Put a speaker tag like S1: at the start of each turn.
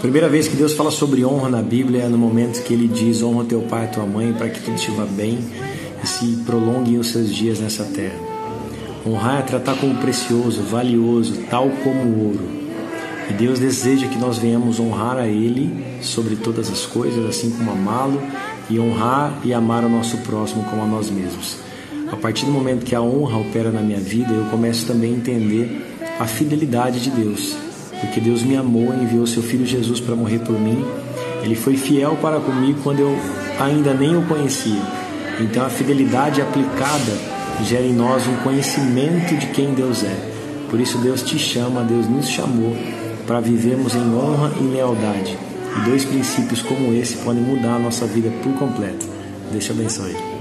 S1: primeira vez que Deus fala sobre honra na Bíblia é no momento que ele diz: honra teu pai e tua mãe para que tudo te vá bem e se prolonguem os seus dias nessa terra. Honrar é tratar como precioso, valioso, tal como ouro. E Deus deseja que nós venhamos honrar a Ele sobre todas as coisas, assim como amá-lo e honrar e amar o nosso próximo como a nós mesmos. A partir do momento que a honra opera na minha vida, eu começo também a entender a fidelidade de Deus, porque Deus me amou e enviou seu filho Jesus para morrer por mim. Ele foi fiel para comigo quando eu ainda nem o conhecia. Então a fidelidade aplicada gera em nós um conhecimento de quem Deus é. Por isso Deus te chama, Deus nos chamou para vivermos em honra e lealdade. E dois princípios como esse podem mudar a nossa vida por completo. Deus te abençoe.